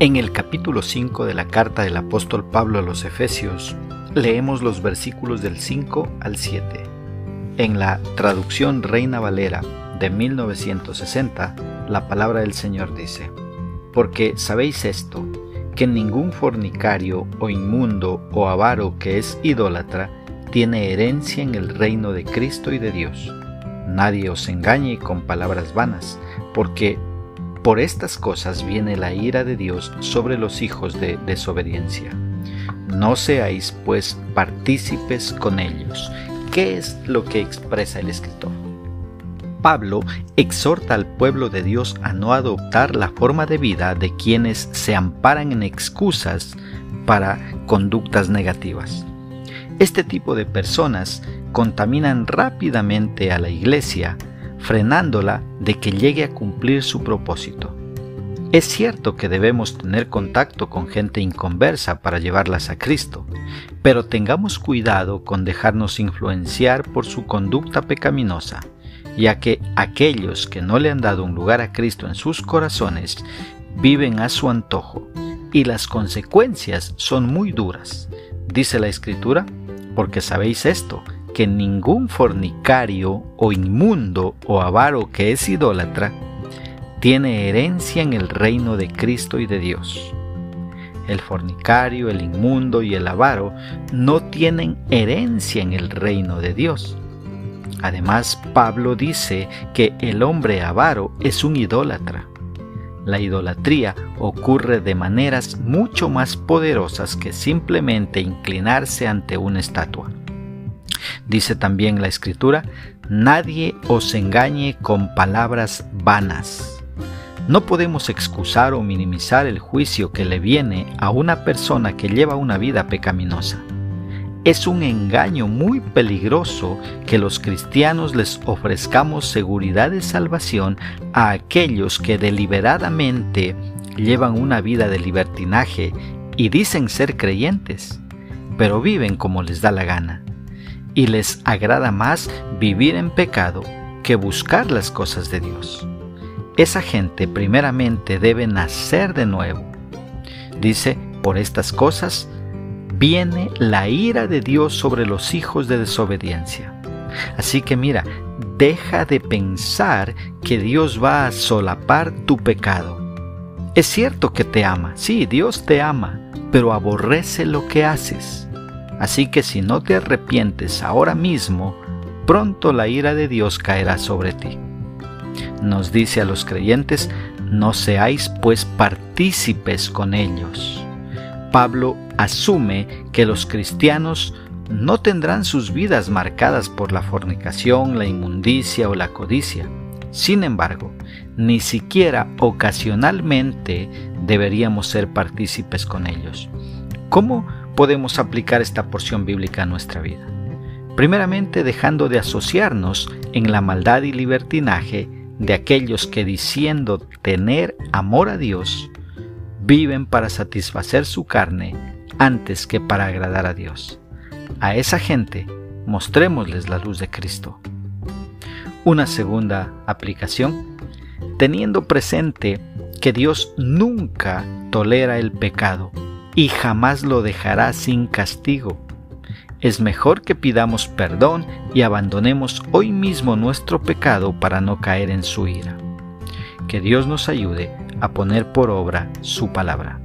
En el capítulo 5 de la carta del apóstol Pablo a los Efesios, leemos los versículos del 5 al 7. En la traducción Reina Valera de 1960, la palabra del Señor dice, Porque sabéis esto, que ningún fornicario o inmundo o avaro que es idólatra tiene herencia en el reino de Cristo y de Dios. Nadie os engañe con palabras vanas, porque por estas cosas viene la ira de Dios sobre los hijos de desobediencia. No seáis pues partícipes con ellos. ¿Qué es lo que expresa el escritor? Pablo exhorta al pueblo de Dios a no adoptar la forma de vida de quienes se amparan en excusas para conductas negativas. Este tipo de personas contaminan rápidamente a la iglesia frenándola de que llegue a cumplir su propósito. Es cierto que debemos tener contacto con gente inconversa para llevarlas a Cristo, pero tengamos cuidado con dejarnos influenciar por su conducta pecaminosa, ya que aquellos que no le han dado un lugar a Cristo en sus corazones viven a su antojo, y las consecuencias son muy duras. Dice la Escritura, porque sabéis esto, que ningún fornicario o inmundo o avaro que es idólatra tiene herencia en el reino de Cristo y de Dios. El fornicario, el inmundo y el avaro no tienen herencia en el reino de Dios. Además, Pablo dice que el hombre avaro es un idólatra. La idolatría ocurre de maneras mucho más poderosas que simplemente inclinarse ante una estatua. Dice también la escritura, nadie os engañe con palabras vanas. No podemos excusar o minimizar el juicio que le viene a una persona que lleva una vida pecaminosa. Es un engaño muy peligroso que los cristianos les ofrezcamos seguridad de salvación a aquellos que deliberadamente llevan una vida de libertinaje y dicen ser creyentes, pero viven como les da la gana y les agrada más vivir en pecado que buscar las cosas de Dios. Esa gente primeramente debe nacer de nuevo. Dice, por estas cosas viene la ira de Dios sobre los hijos de desobediencia. Así que mira, deja de pensar que Dios va a solapar tu pecado. Es cierto que te ama, sí, Dios te ama, pero aborrece lo que haces. Así que si no te arrepientes ahora mismo, pronto la ira de Dios caerá sobre ti. Nos dice a los creyentes, no seáis pues partícipes con ellos. Pablo asume que los cristianos no tendrán sus vidas marcadas por la fornicación, la inmundicia o la codicia. Sin embargo, ni siquiera ocasionalmente deberíamos ser partícipes con ellos. ¿Cómo podemos aplicar esta porción bíblica a nuestra vida? Primeramente dejando de asociarnos en la maldad y libertinaje de aquellos que diciendo tener amor a Dios, viven para satisfacer su carne antes que para agradar a Dios. A esa gente mostrémosles la luz de Cristo. Una segunda aplicación, teniendo presente que Dios nunca tolera el pecado, y jamás lo dejará sin castigo. Es mejor que pidamos perdón y abandonemos hoy mismo nuestro pecado para no caer en su ira. Que Dios nos ayude a poner por obra su palabra.